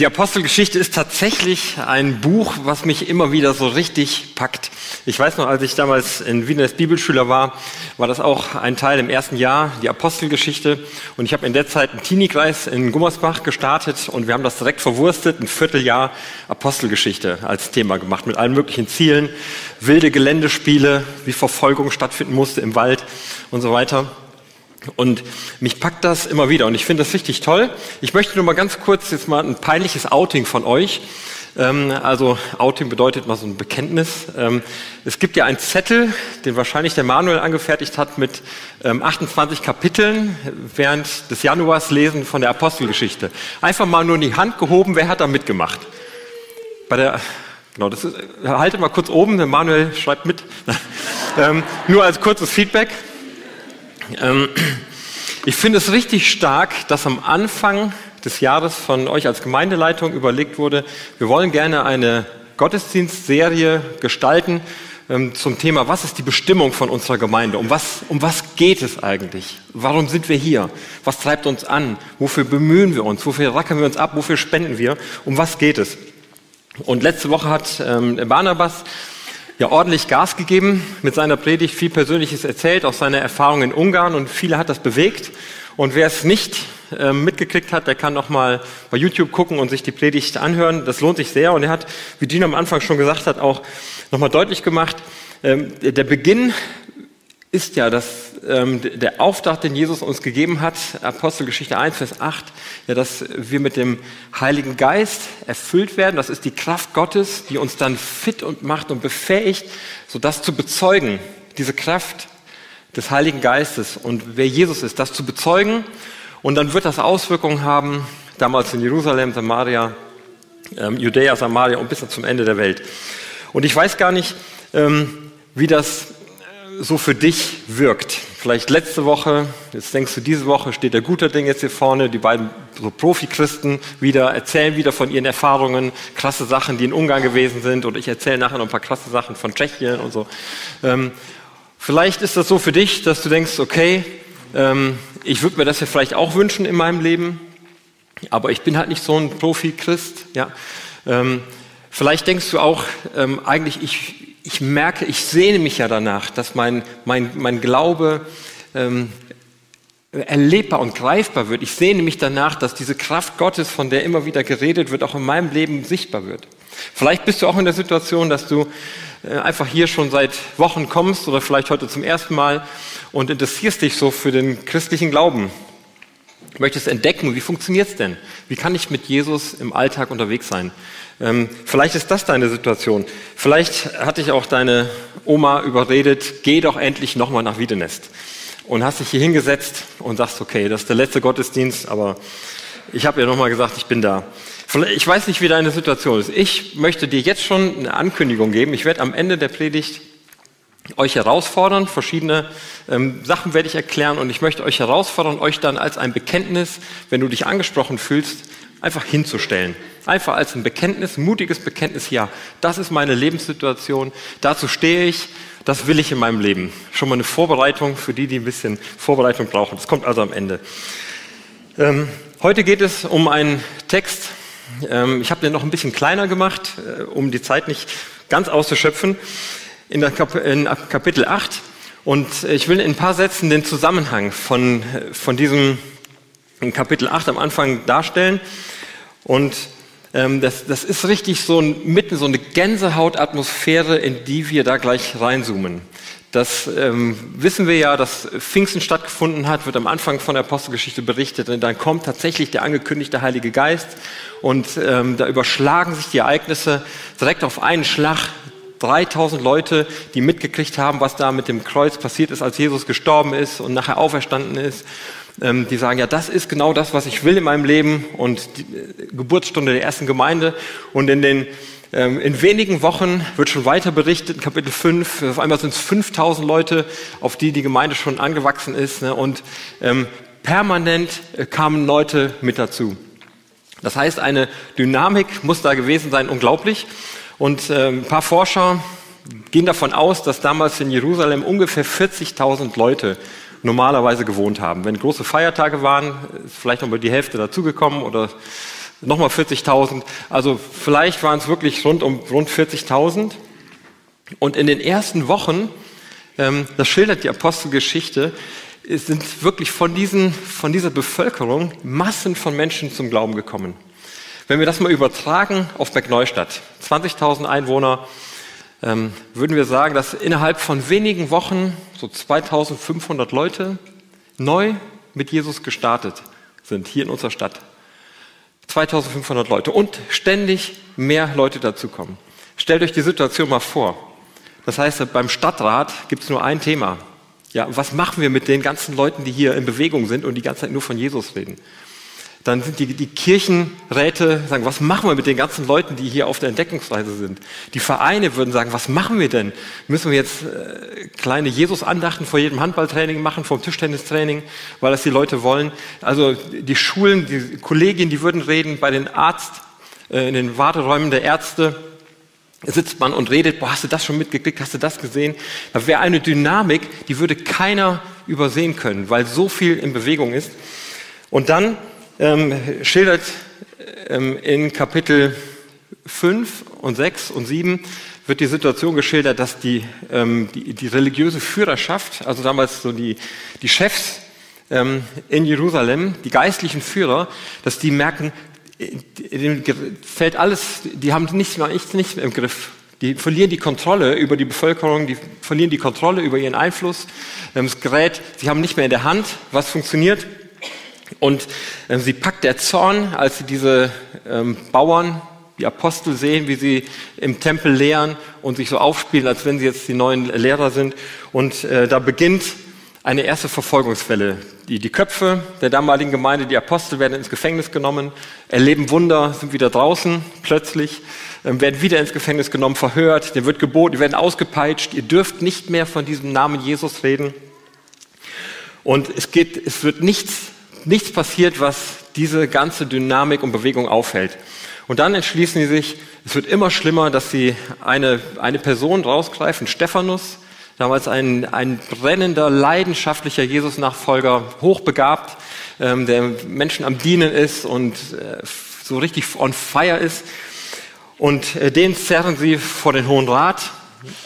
Die Apostelgeschichte ist tatsächlich ein Buch, was mich immer wieder so richtig packt. Ich weiß noch, als ich damals in Wien als Bibelschüler war, war das auch ein Teil im ersten Jahr, die Apostelgeschichte. Und ich habe in der Zeit einen Teenie-Kreis in Gummersbach gestartet und wir haben das direkt verwurstet, ein Vierteljahr Apostelgeschichte als Thema gemacht, mit allen möglichen Zielen, wilde Geländespiele, wie Verfolgung stattfinden musste im Wald und so weiter. Und mich packt das immer wieder und ich finde das richtig toll. Ich möchte nur mal ganz kurz jetzt mal ein peinliches Outing von euch. Ähm, also Outing bedeutet mal so ein Bekenntnis. Ähm, es gibt ja einen Zettel, den wahrscheinlich der Manuel angefertigt hat mit 28 ähm, Kapiteln während des Januars lesen von der Apostelgeschichte. Einfach mal nur in die Hand gehoben, wer hat da mitgemacht? Bei der, genau, das ist, haltet mal kurz oben, der Manuel schreibt mit. nur als kurzes Feedback. Ähm, ich finde es richtig stark, dass am Anfang des Jahres von euch als Gemeindeleitung überlegt wurde, wir wollen gerne eine Gottesdienstserie gestalten ähm, zum Thema, was ist die Bestimmung von unserer Gemeinde? Um was, um was geht es eigentlich? Warum sind wir hier? Was treibt uns an? Wofür bemühen wir uns? Wofür rackern wir uns ab? Wofür spenden wir? Um was geht es? Und letzte Woche hat ähm, Barnabas ja ordentlich Gas gegeben mit seiner Predigt, viel Persönliches erzählt, auch seine Erfahrungen in Ungarn und viele hat das bewegt. Und wer es nicht äh, mitgekriegt hat, der kann noch mal bei YouTube gucken und sich die Predigt anhören. Das lohnt sich sehr. Und er hat, wie Gina am Anfang schon gesagt hat, auch noch mal deutlich gemacht, ähm, der Beginn ist ja dass ähm, der Auftrag, den Jesus uns gegeben hat, Apostelgeschichte 1, Vers 8, ja, dass wir mit dem Heiligen Geist erfüllt werden. Das ist die Kraft Gottes, die uns dann fit und macht und befähigt, so das zu bezeugen, diese Kraft des Heiligen Geistes und wer Jesus ist, das zu bezeugen. Und dann wird das Auswirkungen haben, damals in Jerusalem, Samaria, ähm, Judäa, Samaria und bis zum Ende der Welt. Und ich weiß gar nicht, ähm, wie das so für dich wirkt. Vielleicht letzte Woche, jetzt denkst du, diese Woche steht der guter Ding jetzt hier vorne, die beiden so Profi-Christen wieder, erzählen wieder von ihren Erfahrungen, krasse Sachen, die in Ungarn gewesen sind und ich erzähle nachher noch ein paar krasse Sachen von Tschechien und so. Ähm, vielleicht ist das so für dich, dass du denkst, okay, ähm, ich würde mir das ja vielleicht auch wünschen in meinem Leben, aber ich bin halt nicht so ein Profi-Christ, ja. Ähm, vielleicht denkst du auch, ähm, eigentlich, ich, ich merke, ich sehne mich ja danach, dass mein, mein, mein Glaube ähm, erlebbar und greifbar wird. Ich sehne mich danach, dass diese Kraft Gottes, von der immer wieder geredet wird, auch in meinem Leben sichtbar wird. Vielleicht bist du auch in der Situation, dass du äh, einfach hier schon seit Wochen kommst oder vielleicht heute zum ersten Mal und interessierst dich so für den christlichen Glauben. Du möchtest entdecken, wie funktioniert es denn? Wie kann ich mit Jesus im Alltag unterwegs sein? Ähm, vielleicht ist das deine Situation. Vielleicht hat dich auch deine Oma überredet, geh doch endlich nochmal nach Wiedenest. Und hast dich hier hingesetzt und sagst, okay, das ist der letzte Gottesdienst, aber ich habe ja nochmal gesagt, ich bin da. Ich weiß nicht, wie deine Situation ist. Ich möchte dir jetzt schon eine Ankündigung geben. Ich werde am Ende der Predigt euch herausfordern, verschiedene ähm, Sachen werde ich erklären und ich möchte euch herausfordern, euch dann als ein Bekenntnis, wenn du dich angesprochen fühlst, einfach hinzustellen. Einfach als ein Bekenntnis, mutiges Bekenntnis, ja, das ist meine Lebenssituation, dazu stehe ich, das will ich in meinem Leben. Schon mal eine Vorbereitung für die, die ein bisschen Vorbereitung brauchen. Das kommt also am Ende. Ähm, heute geht es um einen Text, ähm, ich habe den noch ein bisschen kleiner gemacht, äh, um die Zeit nicht ganz auszuschöpfen, in, Kap in Kapitel 8. Und ich will in ein paar Sätzen den Zusammenhang von, von diesem Kapitel 8 am Anfang darstellen. Und ähm, das, das ist richtig so ein, mitten so eine Gänsehautatmosphäre, in die wir da gleich reinzoomen. Das ähm, wissen wir ja, dass Pfingsten stattgefunden hat, wird am Anfang von der Apostelgeschichte berichtet. Und dann kommt tatsächlich der angekündigte Heilige Geist und ähm, da überschlagen sich die Ereignisse direkt auf einen Schlag. 3000 Leute, die mitgekriegt haben, was da mit dem Kreuz passiert ist, als Jesus gestorben ist und nachher auferstanden ist. ähm, die sagen, ja, das ist genau das, was ich will in meinem Leben und die äh, Geburtsstunde der ersten Gemeinde. Und in den ähm, in wenigen Wochen wird schon weiter berichtet, Kapitel 5, auf einmal sind es 5000 Leute, auf die die Gemeinde schon angewachsen ist. Ne, und ähm, permanent äh, kamen Leute mit dazu. Das heißt, eine Dynamik muss da gewesen sein, unglaublich. Und äh, ein paar Forscher gehen davon aus, dass damals in Jerusalem ungefähr 40.000 Leute normalerweise gewohnt haben. Wenn große Feiertage waren, ist vielleicht noch mal die Hälfte dazugekommen oder nochmal 40.000. Also vielleicht waren es wirklich rund um rund 40.000. Und in den ersten Wochen, ähm, das schildert die Apostelgeschichte, sind wirklich von, diesen, von dieser Bevölkerung Massen von Menschen zum Glauben gekommen. Wenn wir das mal übertragen auf Bergneustadt, 20.000 Einwohner, ähm, würden wir sagen, dass innerhalb von wenigen Wochen so 2.500 Leute neu mit Jesus gestartet sind, hier in unserer Stadt. 2500 Leute und ständig mehr Leute dazukommen. Stellt euch die Situation mal vor. Das heißt, beim Stadtrat gibt es nur ein Thema. Ja, was machen wir mit den ganzen Leuten, die hier in Bewegung sind und die ganze Zeit nur von Jesus reden? Dann sind die, die Kirchenräte sagen, was machen wir mit den ganzen Leuten, die hier auf der Entdeckungsreise sind? Die Vereine würden sagen, was machen wir denn? Müssen wir jetzt äh, kleine Jesus-Andachten vor jedem Handballtraining machen, vor dem Tischtennistraining, weil das die Leute wollen? Also die Schulen, die Kollegien, die würden reden bei den Arzt, äh, in den Warteräumen der Ärzte sitzt man und redet, boah, hast du das schon mitgekriegt, hast du das gesehen? Da wäre eine Dynamik, die würde keiner übersehen können, weil so viel in Bewegung ist. Und dann ähm, schildert ähm, in Kapitel 5 und 6 und 7 wird die Situation geschildert, dass die, ähm, die, die, religiöse Führerschaft, also damals so die, die Chefs ähm, in Jerusalem, die geistlichen Führer, dass die merken, denen fällt alles, die haben nichts mehr, nichts, nichts mehr im Griff. Die verlieren die Kontrolle über die Bevölkerung, die verlieren die Kontrolle über ihren Einfluss. Ähm, das Gerät, sie haben nicht mehr in der Hand, was funktioniert. Und äh, sie packt der Zorn, als sie diese ähm, Bauern, die Apostel sehen, wie sie im Tempel lehren und sich so aufspielen, als wenn sie jetzt die neuen Lehrer sind. Und äh, da beginnt eine erste Verfolgungswelle. Die, die Köpfe der damaligen Gemeinde, die Apostel, werden ins Gefängnis genommen, erleben Wunder, sind wieder draußen plötzlich, äh, werden wieder ins Gefängnis genommen, verhört, denen wird geboten, die werden ausgepeitscht, ihr dürft nicht mehr von diesem Namen Jesus reden. Und es geht, es wird nichts nichts passiert, was diese ganze Dynamik und Bewegung aufhält. Und dann entschließen sie sich, es wird immer schlimmer, dass sie eine, eine Person rausgreifen, Stephanus, damals ein, ein brennender, leidenschaftlicher Jesus-Nachfolger, hochbegabt, ähm, der Menschen am Dienen ist und äh, so richtig on fire ist. Und äh, den zerren sie vor den Hohen Rat.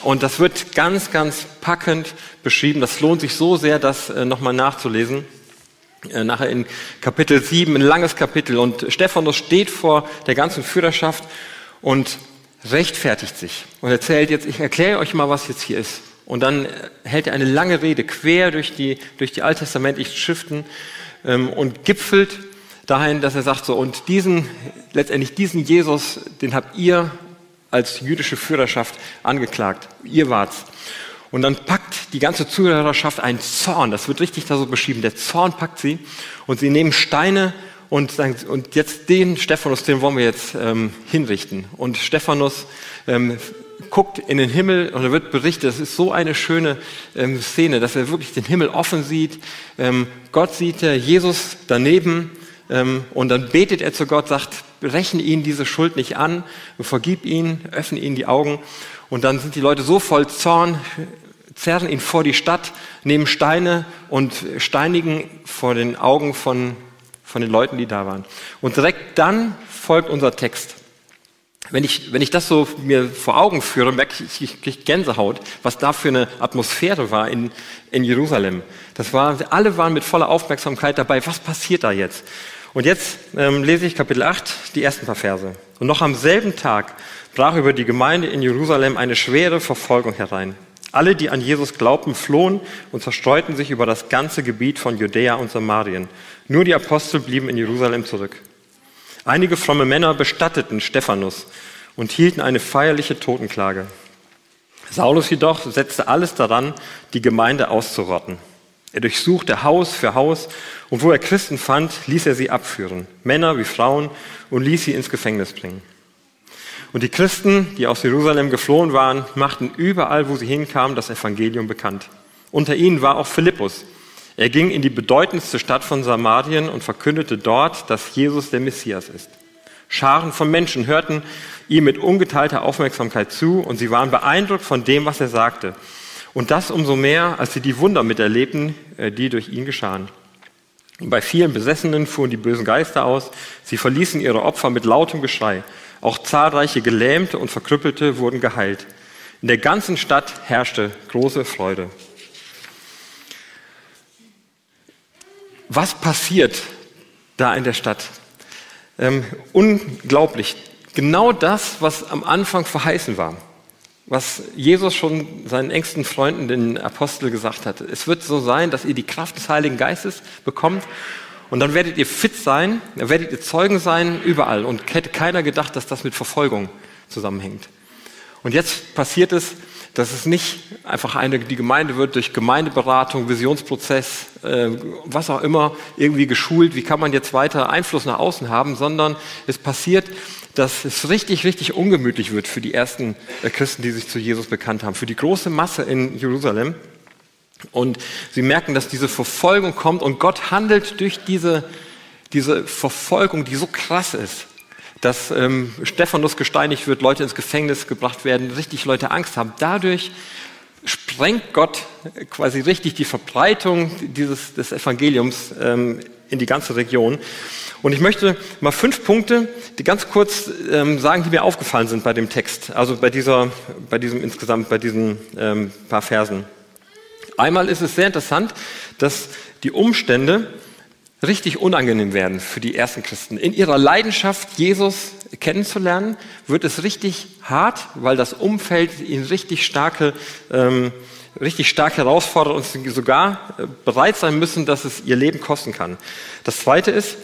Und das wird ganz, ganz packend beschrieben. Das lohnt sich so sehr, das äh, nochmal nachzulesen. Äh, nachher in Kapitel 7, ein langes Kapitel. Und Stephanus steht vor der ganzen Führerschaft und rechtfertigt sich und erzählt jetzt, ich erkläre euch mal, was jetzt hier ist. Und dann hält er eine lange Rede quer durch die, durch die alttestamentlichen Schriften ähm, und gipfelt dahin, dass er sagt so, und diesen, letztendlich diesen Jesus, den habt ihr als jüdische Führerschaft angeklagt. Ihr wart's. Und dann packt die ganze Zuhörerschaft einen Zorn, das wird richtig da so beschrieben, der Zorn packt sie und sie nehmen Steine und sagen, und jetzt den Stephanus, den wollen wir jetzt ähm, hinrichten. Und Stephanus ähm, guckt in den Himmel und er wird berichtet, das ist so eine schöne ähm, Szene, dass er wirklich den Himmel offen sieht. Ähm, Gott sieht er, Jesus daneben ähm, und dann betet er zu Gott, sagt, rechne ihn diese Schuld nicht an, vergib ihn, öffne ihn die Augen. Und dann sind die Leute so voll Zorn, zerren ihn vor die Stadt, nehmen Steine und steinigen vor den Augen von, von den Leuten, die da waren. Und direkt dann folgt unser Text. Wenn ich, wenn ich das so mir vor Augen führe, merke ich, ich kriege Gänsehaut, was da für eine Atmosphäre war in, in Jerusalem. Das war, alle waren mit voller Aufmerksamkeit dabei, was passiert da jetzt? Und jetzt ähm, lese ich Kapitel 8, die ersten paar Verse. Und noch am selben Tag brach über die Gemeinde in Jerusalem eine schwere Verfolgung herein. Alle, die an Jesus glaubten, flohen und zerstreuten sich über das ganze Gebiet von Judäa und Samarien. Nur die Apostel blieben in Jerusalem zurück. Einige fromme Männer bestatteten Stephanus und hielten eine feierliche Totenklage. Saulus jedoch setzte alles daran, die Gemeinde auszurotten. Er durchsuchte Haus für Haus und wo er Christen fand, ließ er sie abführen, Männer wie Frauen, und ließ sie ins Gefängnis bringen. Und die Christen, die aus Jerusalem geflohen waren, machten überall, wo sie hinkamen, das Evangelium bekannt. Unter ihnen war auch Philippus. Er ging in die bedeutendste Stadt von Samarien und verkündete dort, dass Jesus der Messias ist. Scharen von Menschen hörten ihm mit ungeteilter Aufmerksamkeit zu und sie waren beeindruckt von dem, was er sagte. Und das umso mehr, als sie die Wunder miterlebten, äh, die durch ihn geschahen. Und bei vielen Besessenen fuhren die bösen Geister aus. Sie verließen ihre Opfer mit lautem Geschrei. Auch zahlreiche Gelähmte und Verkrüppelte wurden geheilt. In der ganzen Stadt herrschte große Freude. Was passiert da in der Stadt? Ähm, unglaublich. Genau das, was am Anfang verheißen war was Jesus schon seinen engsten Freunden, den Apostel, gesagt hatte. Es wird so sein, dass ihr die Kraft des Heiligen Geistes bekommt und dann werdet ihr fit sein, dann werdet ihr Zeugen sein überall. Und hätte keiner gedacht, dass das mit Verfolgung zusammenhängt. Und jetzt passiert es, dass es nicht einfach eine, die Gemeinde wird durch Gemeindeberatung, Visionsprozess, äh, was auch immer, irgendwie geschult, wie kann man jetzt weiter Einfluss nach außen haben, sondern es passiert, dass es richtig, richtig ungemütlich wird für die ersten äh, Christen, die sich zu Jesus bekannt haben, für die große Masse in Jerusalem. Und sie merken, dass diese Verfolgung kommt und Gott handelt durch diese, diese Verfolgung, die so krass ist, dass ähm, Stephanus gesteinigt wird, Leute ins Gefängnis gebracht werden, richtig Leute Angst haben. Dadurch sprengt Gott quasi richtig die Verbreitung dieses, des Evangeliums ähm, in die ganze Region. Und ich möchte mal fünf Punkte, die ganz kurz ähm, sagen, die mir aufgefallen sind bei dem Text, also bei dieser, bei diesem insgesamt, bei diesen ähm, paar Versen. Einmal ist es sehr interessant, dass die Umstände richtig unangenehm werden für die ersten Christen. In ihrer Leidenschaft, Jesus kennenzulernen, wird es richtig hart, weil das Umfeld ihnen richtig starke, ähm, richtig stark herausfordert und sie sogar äh, bereit sein müssen, dass es ihr Leben kosten kann. Das Zweite ist,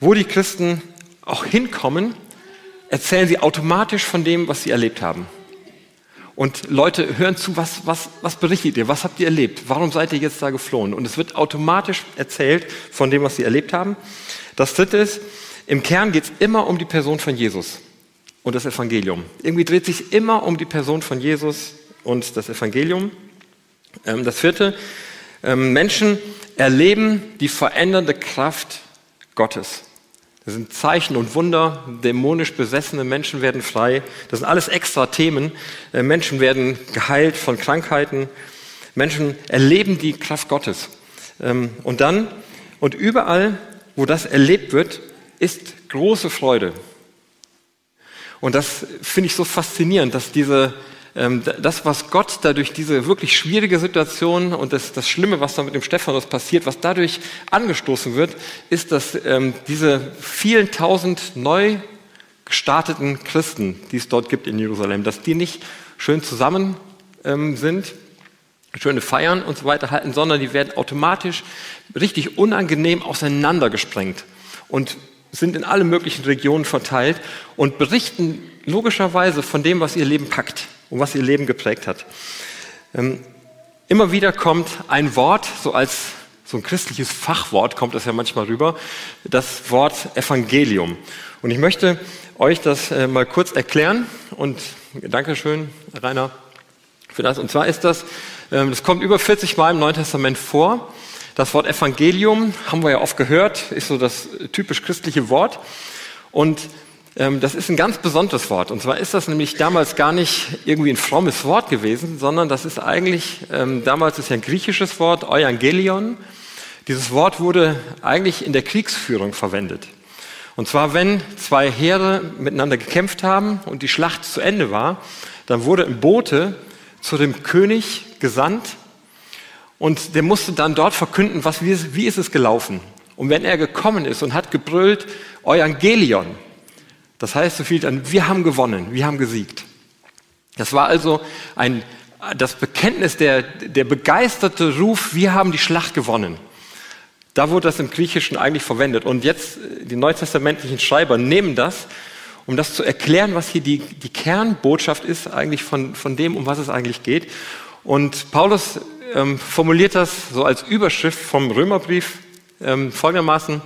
wo die Christen auch hinkommen, erzählen sie automatisch von dem, was sie erlebt haben. Und Leute hören zu, was, was, was berichtet ihr? Was habt ihr erlebt? Warum seid ihr jetzt da geflohen? Und es wird automatisch erzählt von dem, was sie erlebt haben. Das dritte ist, im Kern geht es immer um die Person von Jesus und das Evangelium. Irgendwie dreht sich immer um die Person von Jesus und das Evangelium. Ähm, das vierte, ähm, Menschen erleben die verändernde Kraft Gottes. Das sind Zeichen und Wunder, dämonisch besessene Menschen werden frei. Das sind alles extra Themen. Äh, Menschen werden geheilt von Krankheiten. Menschen erleben die Kraft Gottes. Ähm, und dann, und überall, wo das erlebt wird, ist große Freude. Und das finde ich so faszinierend, dass diese, das, was Gott dadurch diese wirklich schwierige Situation und das, das Schlimme, was da mit dem Stephanus passiert, was dadurch angestoßen wird, ist, dass ähm, diese vielen tausend neu gestarteten Christen, die es dort gibt in Jerusalem, dass die nicht schön zusammen ähm, sind, schöne Feiern und so weiter halten, sondern die werden automatisch richtig unangenehm auseinandergesprengt und sind in alle möglichen Regionen verteilt und berichten logischerweise von dem, was ihr Leben packt und was ihr Leben geprägt hat. Ähm, immer wieder kommt ein Wort, so als so ein christliches Fachwort kommt das ja manchmal rüber, das Wort Evangelium. Und ich möchte euch das äh, mal kurz erklären und Dankeschön, Rainer, für das. Und zwar ist das, ähm, das kommt über 40 Mal im Neuen Testament vor. Das Wort Evangelium haben wir ja oft gehört, ist so das typisch christliche Wort. Und das ist ein ganz besonderes Wort. Und zwar ist das nämlich damals gar nicht irgendwie ein frommes Wort gewesen, sondern das ist eigentlich, ähm, damals ist ja ein griechisches Wort, Euangelion. Dieses Wort wurde eigentlich in der Kriegsführung verwendet. Und zwar, wenn zwei Heere miteinander gekämpft haben und die Schlacht zu Ende war, dann wurde ein Bote zu dem König gesandt und der musste dann dort verkünden, was, wie, wie ist es gelaufen. Und wenn er gekommen ist und hat gebrüllt, Euangelion, das heißt so viel dann, wir haben gewonnen, wir haben gesiegt. Das war also ein, das Bekenntnis, der, der begeisterte Ruf, wir haben die Schlacht gewonnen. Da wurde das im Griechischen eigentlich verwendet. Und jetzt, die neutestamentlichen Schreiber nehmen das, um das zu erklären, was hier die, die Kernbotschaft ist eigentlich von, von dem, um was es eigentlich geht. Und Paulus ähm, formuliert das so als Überschrift vom Römerbrief ähm, folgendermaßen,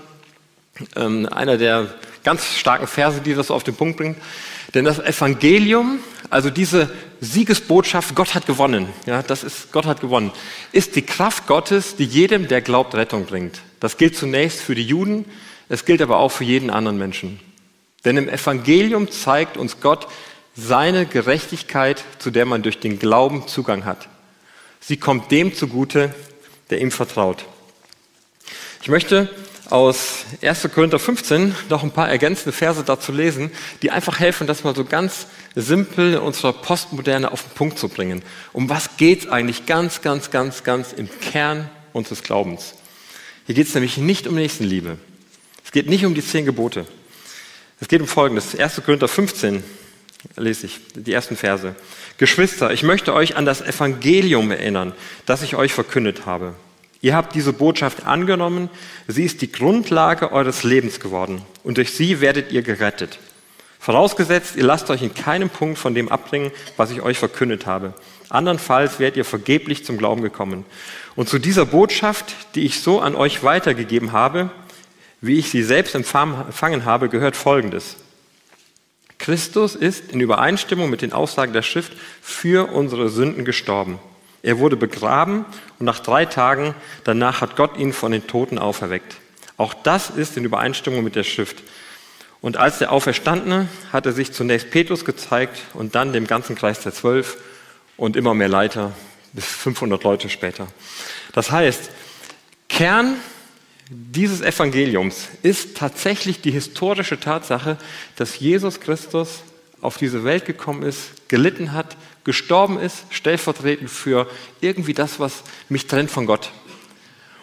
ähm, einer der ganz starken Verse, die das auf den Punkt bringt. Denn das Evangelium, also diese Siegesbotschaft, Gott hat gewonnen, ja, das ist, Gott hat gewonnen, ist die Kraft Gottes, die jedem, der glaubt, Rettung bringt. Das gilt zunächst für die Juden, es gilt aber auch für jeden anderen Menschen. Denn im Evangelium zeigt uns Gott seine Gerechtigkeit, zu der man durch den Glauben Zugang hat. Sie kommt dem zugute, der ihm vertraut. Ich möchte aus 1. Korinther 15 noch ein paar ergänzende Verse dazu lesen, die einfach helfen, das mal so ganz simpel in unserer Postmoderne auf den Punkt zu bringen. Um was geht es eigentlich ganz, ganz, ganz, ganz im Kern unseres Glaubens? Hier geht es nämlich nicht um Nächstenliebe. Es geht nicht um die zehn Gebote. Es geht um Folgendes. 1. Korinther 15 lese ich, die ersten Verse. Geschwister, ich möchte euch an das Evangelium erinnern, das ich euch verkündet habe. Ihr habt diese Botschaft angenommen, sie ist die Grundlage eures Lebens geworden und durch sie werdet ihr gerettet. Vorausgesetzt, ihr lasst euch in keinem Punkt von dem abbringen, was ich euch verkündet habe. Andernfalls werdet ihr vergeblich zum Glauben gekommen. Und zu dieser Botschaft, die ich so an euch weitergegeben habe, wie ich sie selbst empfangen habe, gehört Folgendes. Christus ist in Übereinstimmung mit den Aussagen der Schrift für unsere Sünden gestorben. Er wurde begraben und nach drei Tagen danach hat Gott ihn von den Toten auferweckt. Auch das ist in Übereinstimmung mit der Schrift. Und als der Auferstandene hat er sich zunächst Petrus gezeigt und dann dem ganzen Kreis der Zwölf und immer mehr Leiter bis 500 Leute später. Das heißt, Kern dieses Evangeliums ist tatsächlich die historische Tatsache, dass Jesus Christus auf diese Welt gekommen ist, gelitten hat, gestorben ist, stellvertretend für irgendwie das, was mich trennt von Gott.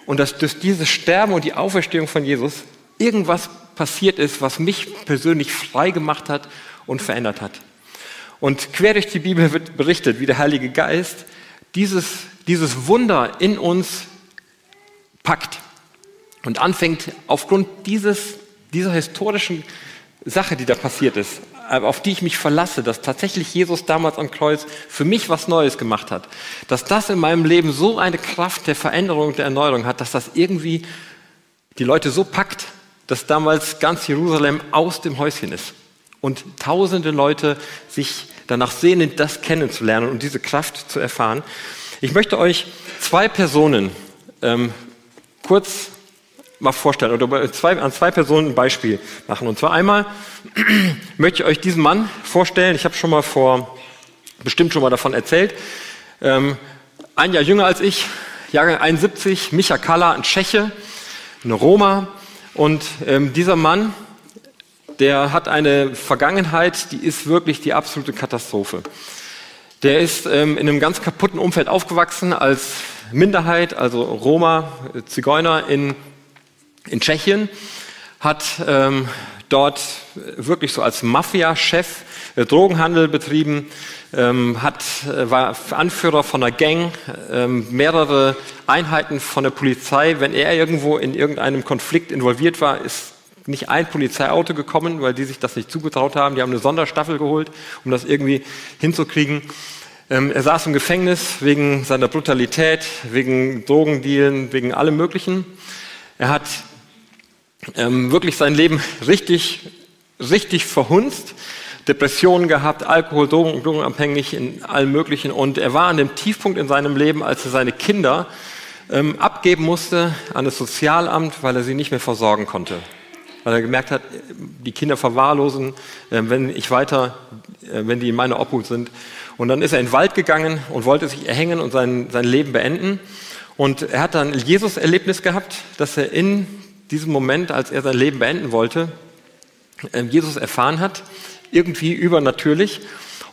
Und dass durch dieses Sterben und die Auferstehung von Jesus irgendwas passiert ist, was mich persönlich frei gemacht hat und verändert hat. Und quer durch die Bibel wird berichtet, wie der Heilige Geist dieses, dieses Wunder in uns packt und anfängt aufgrund dieses, dieser historischen Sache, die da passiert ist, auf die ich mich verlasse, dass tatsächlich Jesus damals am Kreuz für mich was Neues gemacht hat, dass das in meinem Leben so eine Kraft der Veränderung, der Erneuerung hat, dass das irgendwie die Leute so packt, dass damals ganz Jerusalem aus dem Häuschen ist und tausende Leute sich danach sehnen, das kennenzulernen und diese Kraft zu erfahren. Ich möchte euch zwei Personen ähm, kurz mal vorstellen oder zwei, an zwei Personen ein Beispiel machen. Und zwar einmal möchte ich euch diesen Mann vorstellen. Ich habe schon mal vor, bestimmt schon mal davon erzählt. Ähm, ein Jahr jünger als ich, Jahrgang 71, Micha Kalla, ein Tscheche, eine Roma. Und ähm, dieser Mann, der hat eine Vergangenheit, die ist wirklich die absolute Katastrophe. Der ist ähm, in einem ganz kaputten Umfeld aufgewachsen als Minderheit, also Roma, Zigeuner in in Tschechien, hat ähm, dort wirklich so als Mafia-Chef äh, Drogenhandel betrieben, ähm, hat, äh, war Anführer von einer Gang, ähm, mehrere Einheiten von der Polizei. Wenn er irgendwo in irgendeinem Konflikt involviert war, ist nicht ein Polizeiauto gekommen, weil die sich das nicht zugetraut haben. Die haben eine Sonderstaffel geholt, um das irgendwie hinzukriegen. Ähm, er saß im Gefängnis wegen seiner Brutalität, wegen Drogendealen, wegen allem Möglichen. Er hat ähm, wirklich sein Leben richtig, richtig verhunzt. Depressionen gehabt, Alkohol, Drogen, drogenabhängig in allem Möglichen. Und er war an dem Tiefpunkt in seinem Leben, als er seine Kinder ähm, abgeben musste an das Sozialamt, weil er sie nicht mehr versorgen konnte. Weil er gemerkt hat, die Kinder verwahrlosen, äh, wenn ich weiter, äh, wenn die in meiner Obhut sind. Und dann ist er in den Wald gegangen und wollte sich erhängen und sein, sein Leben beenden. Und er hat dann ein Jesus-Erlebnis gehabt, dass er in diesem Moment, als er sein Leben beenden wollte, ähm, Jesus erfahren hat, irgendwie übernatürlich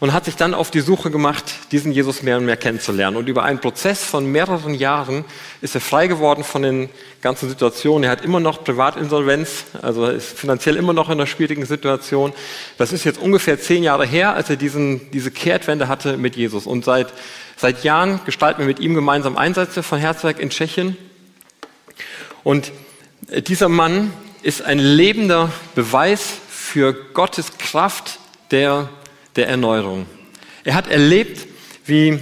und hat sich dann auf die Suche gemacht, diesen Jesus mehr und mehr kennenzulernen. Und über einen Prozess von mehreren Jahren ist er frei geworden von den ganzen Situationen. Er hat immer noch Privatinsolvenz, also ist finanziell immer noch in einer schwierigen Situation. Das ist jetzt ungefähr zehn Jahre her, als er diesen, diese Kehrtwende hatte mit Jesus. Und seit, seit Jahren gestalten wir mit ihm gemeinsam Einsätze von Herzwerk in Tschechien. Und dieser Mann ist ein lebender Beweis für Gottes Kraft der, der Erneuerung. Er hat erlebt, wie,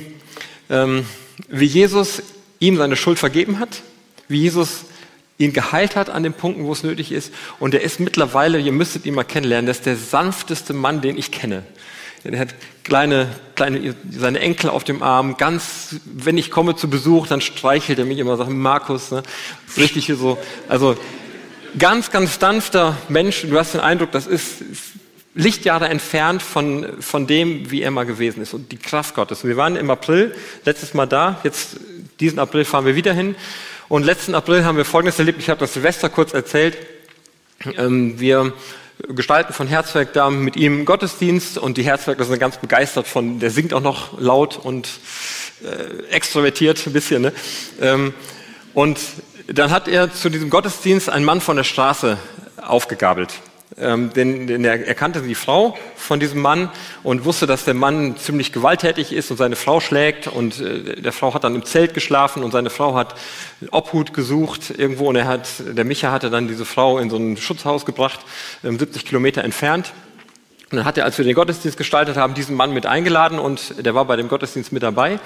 ähm, wie Jesus ihm seine Schuld vergeben hat, wie Jesus ihn geheilt hat an den Punkten, wo es nötig ist. Und er ist mittlerweile, ihr müsstet ihn mal kennenlernen, das ist der sanfteste Mann, den ich kenne. Er hat kleine, kleine, seine Enkel auf dem Arm. Ganz, wenn ich komme zu Besuch, dann streichelt er mich immer, sagt Markus, ne? richtig hier so. Also ganz, ganz sanfter Mensch. Du hast den Eindruck, das ist Lichtjahre entfernt von, von dem, wie er mal gewesen ist und die Kraft Gottes. Wir waren im April letztes Mal da. Jetzt diesen April fahren wir wieder hin. Und letzten April haben wir Folgendes erlebt. Ich habe das Silvester kurz erzählt. Ähm, wir gestalten von Herzwerk da mit ihm Gottesdienst und die Herzwerkler sind ganz begeistert von, der singt auch noch laut und äh, extrovertiert ein bisschen. Ne? Ähm, und dann hat er zu diesem Gottesdienst einen Mann von der Straße aufgegabelt. Ähm, denn, denn er, er kannte die Frau von diesem Mann und wusste, dass der Mann ziemlich gewalttätig ist und seine Frau schlägt. Und äh, der Frau hat dann im Zelt geschlafen und seine Frau hat Obhut gesucht irgendwo. Und er hat, der Micha hatte dann diese Frau in so ein Schutzhaus gebracht, ähm, 70 Kilometer entfernt. Und dann hat er, als wir den Gottesdienst gestaltet haben, diesen Mann mit eingeladen und der war bei dem Gottesdienst mit dabei.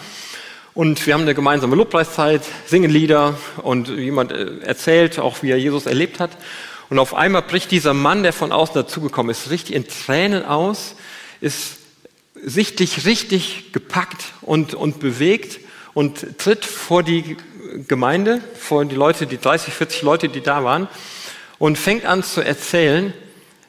Und wir haben eine gemeinsame Lobpreiszeit, singen Lieder und jemand äh, erzählt auch, wie er Jesus erlebt hat. Und auf einmal bricht dieser Mann, der von außen dazugekommen ist, richtig in Tränen aus, ist sichtlich richtig gepackt und, und bewegt und tritt vor die Gemeinde, vor die Leute, die 30, 40 Leute, die da waren, und fängt an zu erzählen,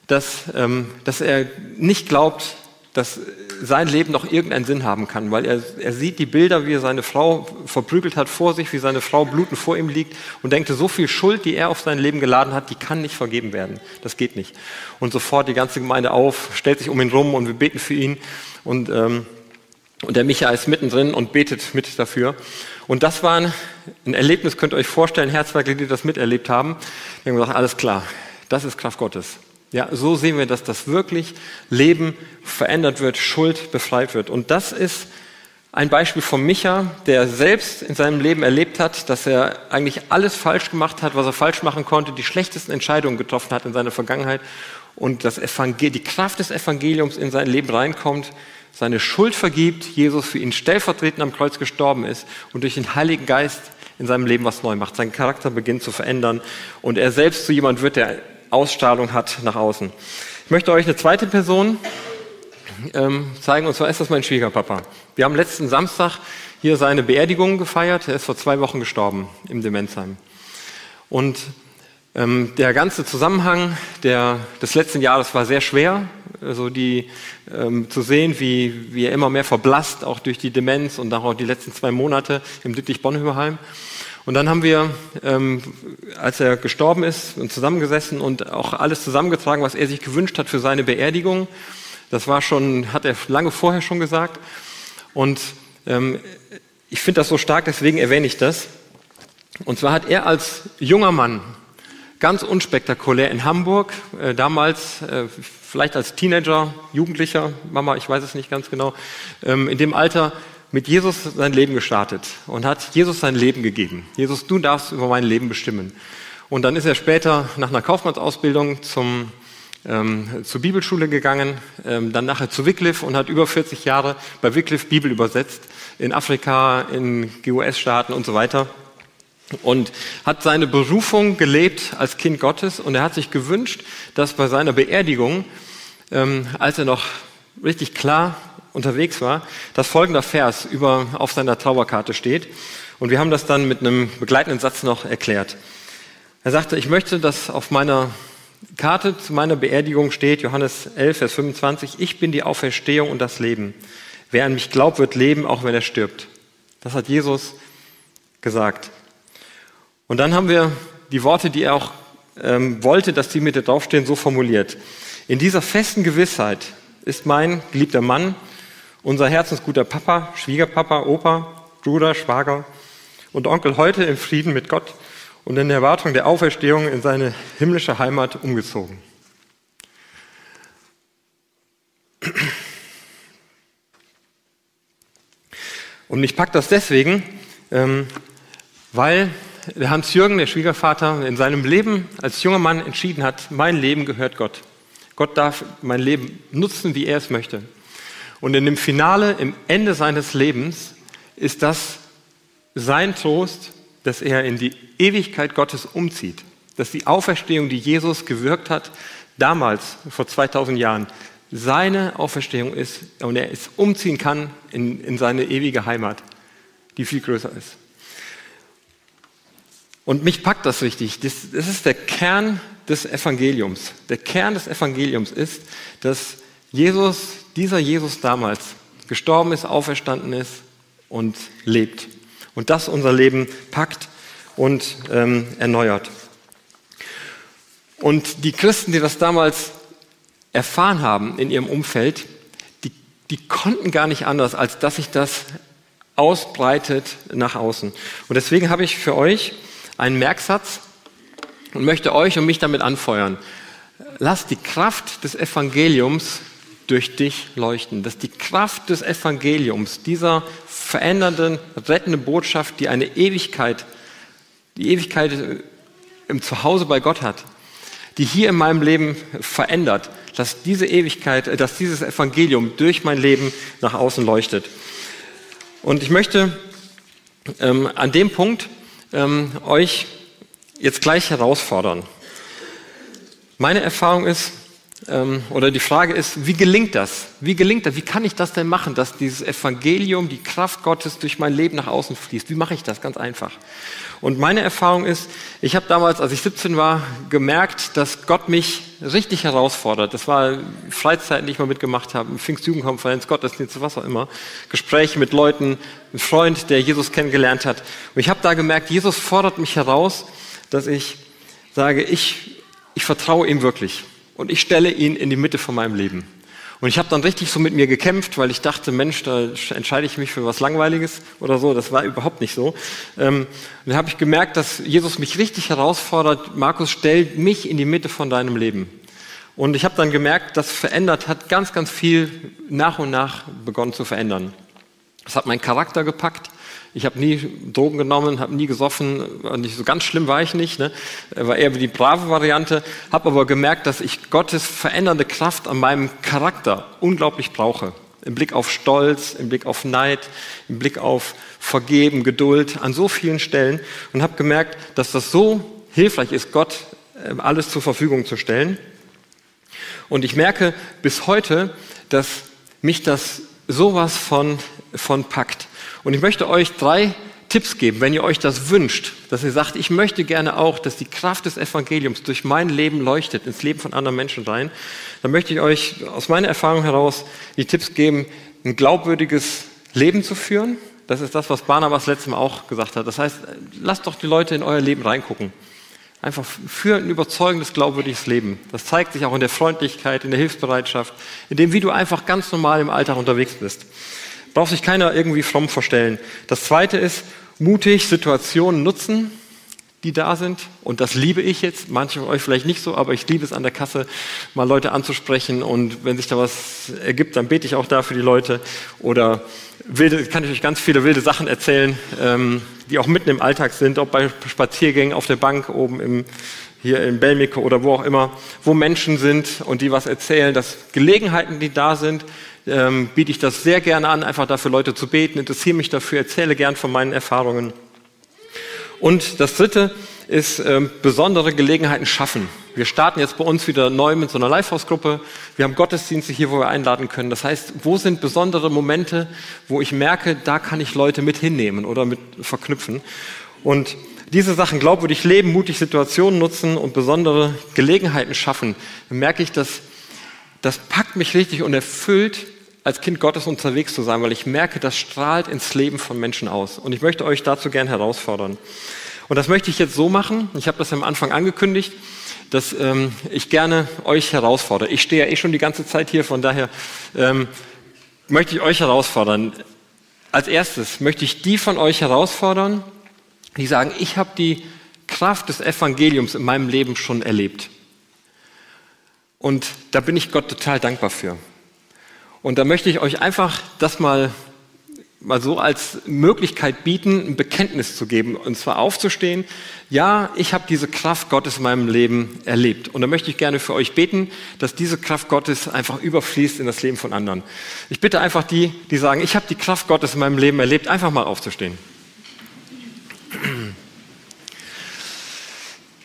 dass, ähm, dass er nicht glaubt, dass sein Leben noch irgendeinen Sinn haben kann, weil er, er sieht die Bilder, wie er seine Frau verprügelt hat vor sich, wie seine Frau blutend vor ihm liegt und denkt, so viel Schuld, die er auf sein Leben geladen hat, die kann nicht vergeben werden. Das geht nicht. Und sofort die ganze Gemeinde auf, stellt sich um ihn rum und wir beten für ihn und, ähm, und der Micha ist mittendrin und betet mit dafür. Und das war ein Erlebnis, könnt ihr euch vorstellen, Herzwerke, die das miterlebt haben. Die haben gesagt, alles klar, das ist Kraft Gottes. Ja, so sehen wir, dass das wirklich Leben verändert wird, Schuld befreit wird. Und das ist ein Beispiel von Micha, der selbst in seinem Leben erlebt hat, dass er eigentlich alles falsch gemacht hat, was er falsch machen konnte, die schlechtesten Entscheidungen getroffen hat in seiner Vergangenheit und das Evangel die Kraft des Evangeliums in sein Leben reinkommt, seine Schuld vergibt, Jesus für ihn stellvertretend am Kreuz gestorben ist und durch den Heiligen Geist in seinem Leben was neu macht. Sein Charakter beginnt zu verändern und er selbst zu jemand wird, der Ausstrahlung hat nach außen. Ich möchte euch eine zweite Person ähm, zeigen, und zwar ist das mein Schwiegerpapa. Wir haben letzten Samstag hier seine Beerdigung gefeiert. Er ist vor zwei Wochen gestorben im Demenzheim. Und ähm, der ganze Zusammenhang der, des letzten Jahres war sehr schwer, also die, ähm, zu sehen, wie, wie er immer mehr verblasst, auch durch die Demenz und auch die letzten zwei Monate im Dittlich-Bonhoeffer-Heim. Und dann haben wir, ähm, als er gestorben ist, zusammengesessen und auch alles zusammengetragen, was er sich gewünscht hat für seine Beerdigung. Das war schon, hat er lange vorher schon gesagt. Und ähm, ich finde das so stark, deswegen erwähne ich das. Und zwar hat er als junger Mann, ganz unspektakulär in Hamburg, äh, damals äh, vielleicht als Teenager, Jugendlicher, Mama, ich weiß es nicht ganz genau, ähm, in dem Alter mit Jesus sein Leben gestartet und hat Jesus sein Leben gegeben. Jesus, du darfst über mein Leben bestimmen. Und dann ist er später nach einer Kaufmannsausbildung zum, ähm, zur Bibelschule gegangen, ähm, dann nachher zu Wycliffe und hat über 40 Jahre bei Wycliffe Bibel übersetzt, in Afrika, in GUS-Staaten und so weiter. Und hat seine Berufung gelebt als Kind Gottes und er hat sich gewünscht, dass bei seiner Beerdigung, ähm, als er noch richtig klar unterwegs war, dass folgender Vers über, auf seiner Trauerkarte steht. Und wir haben das dann mit einem begleitenden Satz noch erklärt. Er sagte, ich möchte, dass auf meiner Karte zu meiner Beerdigung steht, Johannes 11, Vers 25, ich bin die Auferstehung und das Leben. Wer an mich glaubt, wird leben, auch wenn er stirbt. Das hat Jesus gesagt. Und dann haben wir die Worte, die er auch ähm, wollte, dass die mit draufstehen, so formuliert. In dieser festen Gewissheit ist mein geliebter Mann unser herzensguter Papa, Schwiegerpapa, Opa, Bruder, Schwager und Onkel heute im Frieden mit Gott und in der Erwartung der Auferstehung in seine himmlische Heimat umgezogen. Und ich packe das deswegen, ähm, weil Hans-Jürgen, der Schwiegervater, in seinem Leben als junger Mann entschieden hat, mein Leben gehört Gott. Gott darf mein Leben nutzen, wie er es möchte. Und in dem Finale, im Ende seines Lebens, ist das sein Trost, dass er in die Ewigkeit Gottes umzieht, dass die Auferstehung, die Jesus gewirkt hat, damals, vor 2000 Jahren, seine Auferstehung ist und er es umziehen kann in, in seine ewige Heimat, die viel größer ist. Und mich packt das richtig. Das, das ist der Kern des Evangeliums. Der Kern des Evangeliums ist, dass Jesus, dieser Jesus damals, gestorben ist, auferstanden ist und lebt. Und das unser Leben packt und ähm, erneuert. Und die Christen, die das damals erfahren haben in ihrem Umfeld, die, die konnten gar nicht anders, als dass sich das ausbreitet nach außen. Und deswegen habe ich für euch einen Merksatz und möchte euch und mich damit anfeuern. Lass die Kraft des Evangeliums durch dich leuchten. Dass die Kraft des Evangeliums, dieser verändernden, rettenden Botschaft, die eine Ewigkeit, die Ewigkeit im Zuhause bei Gott hat, die hier in meinem Leben verändert, dass diese Ewigkeit, dass dieses Evangelium durch mein Leben nach außen leuchtet. Und ich möchte ähm, an dem Punkt ähm, euch jetzt gleich herausfordern. Meine Erfahrung ist, ähm, oder die Frage ist, wie gelingt das? Wie gelingt das? Wie kann ich das denn machen, dass dieses Evangelium, die Kraft Gottes durch mein Leben nach außen fließt? Wie mache ich das? Ganz einfach. Und meine Erfahrung ist, ich habe damals, als ich 17 war, gemerkt, dass Gott mich richtig herausfordert. Das war Freizeiten, die ich mal mitgemacht habe, Pfingstjugendkonferenz, Gottesdienst, was auch immer. Gespräche mit Leuten, ein Freund, der Jesus kennengelernt hat. Und ich habe da gemerkt, Jesus fordert mich heraus, dass ich sage, ich, ich vertraue ihm wirklich und ich stelle ihn in die Mitte von meinem Leben. Und ich habe dann richtig so mit mir gekämpft, weil ich dachte, Mensch, da entscheide ich mich für was Langweiliges oder so. Das war überhaupt nicht so. Ähm, und dann habe ich gemerkt, dass Jesus mich richtig herausfordert. Markus, stell mich in die Mitte von deinem Leben. Und ich habe dann gemerkt, das verändert hat ganz, ganz viel nach und nach begonnen zu verändern. Das hat meinen Charakter gepackt. Ich habe nie Drogen genommen, habe nie gesoffen, nicht so ganz schlimm war ich nicht, ne? war eher wie die brave Variante, habe aber gemerkt, dass ich Gottes verändernde Kraft an meinem Charakter unglaublich brauche. Im Blick auf Stolz, im Blick auf Neid, im Blick auf Vergeben, Geduld, an so vielen Stellen und habe gemerkt, dass das so hilfreich ist, Gott ähm, alles zur Verfügung zu stellen. Und ich merke bis heute, dass mich das sowas von, von packt. Und ich möchte euch drei Tipps geben, wenn ihr euch das wünscht, dass ihr sagt, ich möchte gerne auch, dass die Kraft des Evangeliums durch mein Leben leuchtet, ins Leben von anderen Menschen rein, dann möchte ich euch aus meiner Erfahrung heraus die Tipps geben, ein glaubwürdiges Leben zu führen. Das ist das, was Barnabas letztes Mal auch gesagt hat. Das heißt, lasst doch die Leute in euer Leben reingucken. Einfach für ein überzeugendes, glaubwürdiges Leben. Das zeigt sich auch in der Freundlichkeit, in der Hilfsbereitschaft, in dem, wie du einfach ganz normal im Alltag unterwegs bist. Braucht sich keiner irgendwie fromm vorstellen. Das zweite ist, mutig Situationen nutzen, die da sind. Und das liebe ich jetzt. Manche von euch vielleicht nicht so, aber ich liebe es an der Kasse, mal Leute anzusprechen. Und wenn sich da was ergibt, dann bete ich auch da für die Leute. Oder wilde, kann ich euch ganz viele wilde Sachen erzählen, ähm, die auch mitten im Alltag sind, ob bei Spaziergängen auf der Bank oben im, hier in Belmike oder wo auch immer, wo Menschen sind und die was erzählen, dass Gelegenheiten, die da sind, ähm, biete ich das sehr gerne an, einfach dafür Leute zu beten, interessiere mich dafür, erzähle gern von meinen Erfahrungen. Und das Dritte ist ähm, besondere Gelegenheiten schaffen. Wir starten jetzt bei uns wieder neu mit so einer Live-Haus-Gruppe. Wir haben Gottesdienste hier, wo wir einladen können. Das heißt, wo sind besondere Momente, wo ich merke, da kann ich Leute mit hinnehmen oder mit verknüpfen. Und diese Sachen glaubwürdig leben, mutig Situationen nutzen und besondere Gelegenheiten schaffen, dann merke ich, dass das packt mich richtig und erfüllt, als Kind Gottes unterwegs zu sein, weil ich merke, das strahlt ins Leben von Menschen aus. Und ich möchte euch dazu gern herausfordern. Und das möchte ich jetzt so machen. Ich habe das am Anfang angekündigt, dass ähm, ich gerne euch herausfordere. Ich stehe ja eh schon die ganze Zeit hier, von daher ähm, möchte ich euch herausfordern. Als erstes möchte ich die von euch herausfordern, die sagen, ich habe die Kraft des Evangeliums in meinem Leben schon erlebt. Und da bin ich Gott total dankbar für. Und da möchte ich euch einfach das mal, mal so als Möglichkeit bieten, ein Bekenntnis zu geben. Und zwar aufzustehen, ja, ich habe diese Kraft Gottes in meinem Leben erlebt. Und da möchte ich gerne für euch beten, dass diese Kraft Gottes einfach überfließt in das Leben von anderen. Ich bitte einfach die, die sagen, ich habe die Kraft Gottes in meinem Leben erlebt, einfach mal aufzustehen.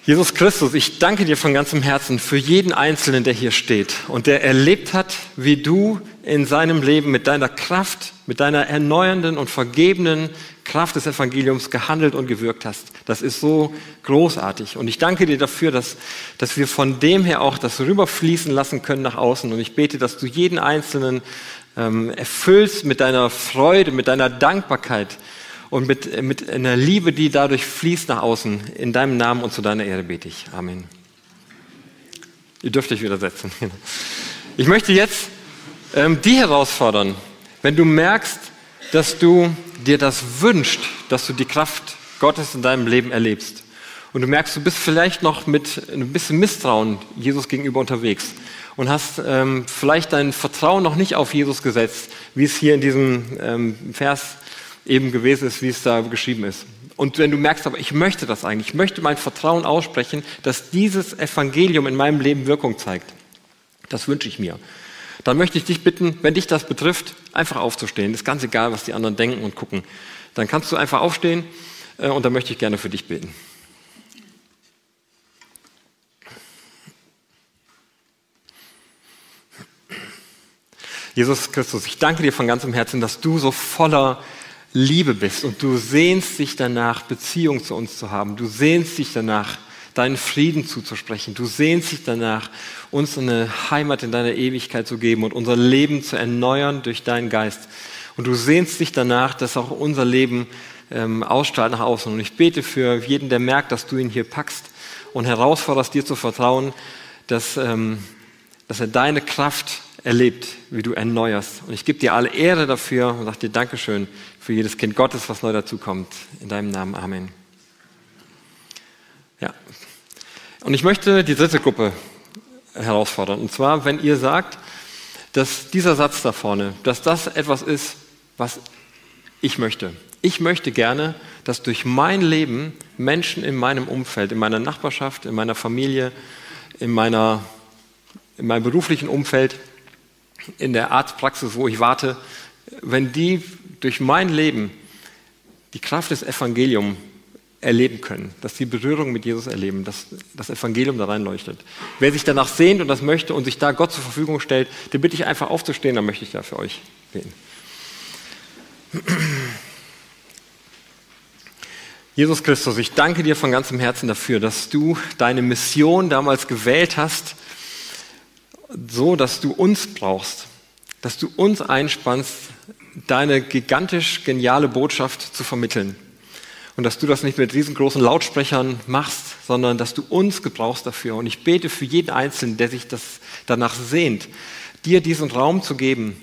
Jesus Christus, ich danke dir von ganzem Herzen für jeden Einzelnen, der hier steht und der erlebt hat, wie du in seinem Leben mit deiner Kraft, mit deiner erneuernden und vergebenen Kraft des Evangeliums gehandelt und gewirkt hast. Das ist so großartig. Und ich danke dir dafür, dass, dass wir von dem her auch das rüberfließen lassen können nach außen. Und ich bete, dass du jeden Einzelnen ähm, erfüllst mit deiner Freude, mit deiner Dankbarkeit, und mit, mit einer Liebe, die dadurch fließt nach außen. In deinem Namen und zu deiner Ehre bete ich. Amen. Ihr dürft euch wieder setzen. Ich möchte jetzt ähm, die herausfordern, wenn du merkst, dass du dir das wünscht, dass du die Kraft Gottes in deinem Leben erlebst. Und du merkst, du bist vielleicht noch mit ein bisschen Misstrauen Jesus gegenüber unterwegs und hast ähm, vielleicht dein Vertrauen noch nicht auf Jesus gesetzt, wie es hier in diesem ähm, Vers eben gewesen ist, wie es da geschrieben ist. Und wenn du merkst, aber ich möchte das eigentlich, ich möchte mein Vertrauen aussprechen, dass dieses Evangelium in meinem Leben Wirkung zeigt, das wünsche ich mir. Dann möchte ich dich bitten, wenn dich das betrifft, einfach aufzustehen. ist ganz egal, was die anderen denken und gucken. Dann kannst du einfach aufstehen äh, und dann möchte ich gerne für dich beten. Jesus Christus, ich danke dir von ganzem Herzen, dass du so voller Liebe bist und du sehnst dich danach, Beziehung zu uns zu haben. Du sehnst dich danach, deinen Frieden zuzusprechen. Du sehnst dich danach, uns eine Heimat in deiner Ewigkeit zu geben und unser Leben zu erneuern durch deinen Geist. Und du sehnst dich danach, dass auch unser Leben ähm, ausstrahlt nach außen. Und ich bete für jeden, der merkt, dass du ihn hier packst und herausforderst, dir zu vertrauen, dass, ähm, dass er deine Kraft erlebt, wie du erneuerst. Und ich gebe dir alle Ehre dafür und sage dir Dankeschön für jedes Kind Gottes, was neu dazukommt. In deinem Namen. Amen. Ja. Und ich möchte die dritte Gruppe herausfordern. Und zwar, wenn ihr sagt, dass dieser Satz da vorne, dass das etwas ist, was ich möchte. Ich möchte gerne, dass durch mein Leben Menschen in meinem Umfeld, in meiner Nachbarschaft, in meiner Familie, in, meiner, in meinem beruflichen Umfeld, in der Arztpraxis, wo ich warte, wenn die durch mein Leben die Kraft des Evangeliums erleben können, dass sie Berührung mit Jesus erleben, dass das Evangelium da reinleuchtet. Wer sich danach sehnt und das möchte und sich da Gott zur Verfügung stellt, den bitte ich einfach aufzustehen, dann möchte ich da für euch beten. Jesus Christus, ich danke dir von ganzem Herzen dafür, dass du deine Mission damals gewählt hast, so dass du uns brauchst, dass du uns einspannst, deine gigantisch geniale Botschaft zu vermitteln. Und dass du das nicht mit riesengroßen Lautsprechern machst, sondern dass du uns gebrauchst dafür. Und ich bete für jeden Einzelnen, der sich das danach sehnt, dir diesen Raum zu geben,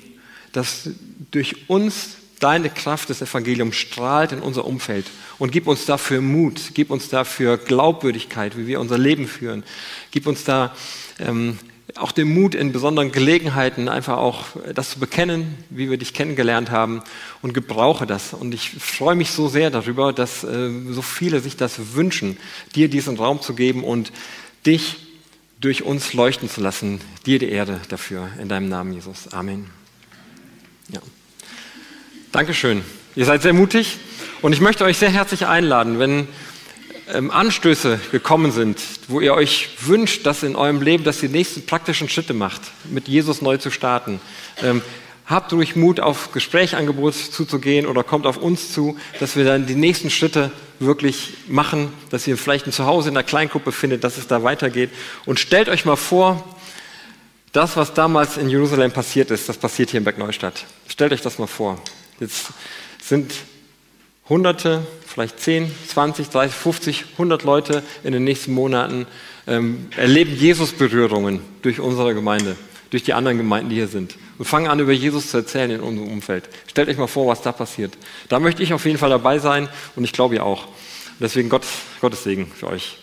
dass durch uns deine Kraft des Evangeliums strahlt in unser Umfeld. Und gib uns dafür Mut, gib uns dafür Glaubwürdigkeit, wie wir unser Leben führen. Gib uns da ähm, auch den Mut in besonderen Gelegenheiten einfach auch das zu bekennen, wie wir dich kennengelernt haben und gebrauche das. Und ich freue mich so sehr darüber, dass äh, so viele sich das wünschen, dir diesen Raum zu geben und dich durch uns leuchten zu lassen. Dir die Erde dafür in deinem Namen, Jesus. Amen. Ja. Dankeschön. Ihr seid sehr mutig und ich möchte euch sehr herzlich einladen, wenn ähm, Anstöße gekommen sind, wo ihr euch wünscht, dass in eurem Leben, dass ihr die nächsten praktischen Schritte macht, mit Jesus neu zu starten. Ähm, habt ruhig Mut, auf Gesprächangebot zuzugehen oder kommt auf uns zu, dass wir dann die nächsten Schritte wirklich machen, dass ihr vielleicht ein Zuhause in der Kleingruppe findet, dass es da weitergeht. Und stellt euch mal vor, das, was damals in Jerusalem passiert ist, das passiert hier in Bergneustadt. Stellt euch das mal vor. Jetzt sind Hunderte, vielleicht 10, 20, 30, 50, 100 Leute in den nächsten Monaten ähm, erleben Jesus-Berührungen durch unsere Gemeinde, durch die anderen Gemeinden, die hier sind. Und fangen an, über Jesus zu erzählen in unserem Umfeld. Stellt euch mal vor, was da passiert. Da möchte ich auf jeden Fall dabei sein und ich glaube ihr auch. Deswegen Gott, Gottes Segen für euch.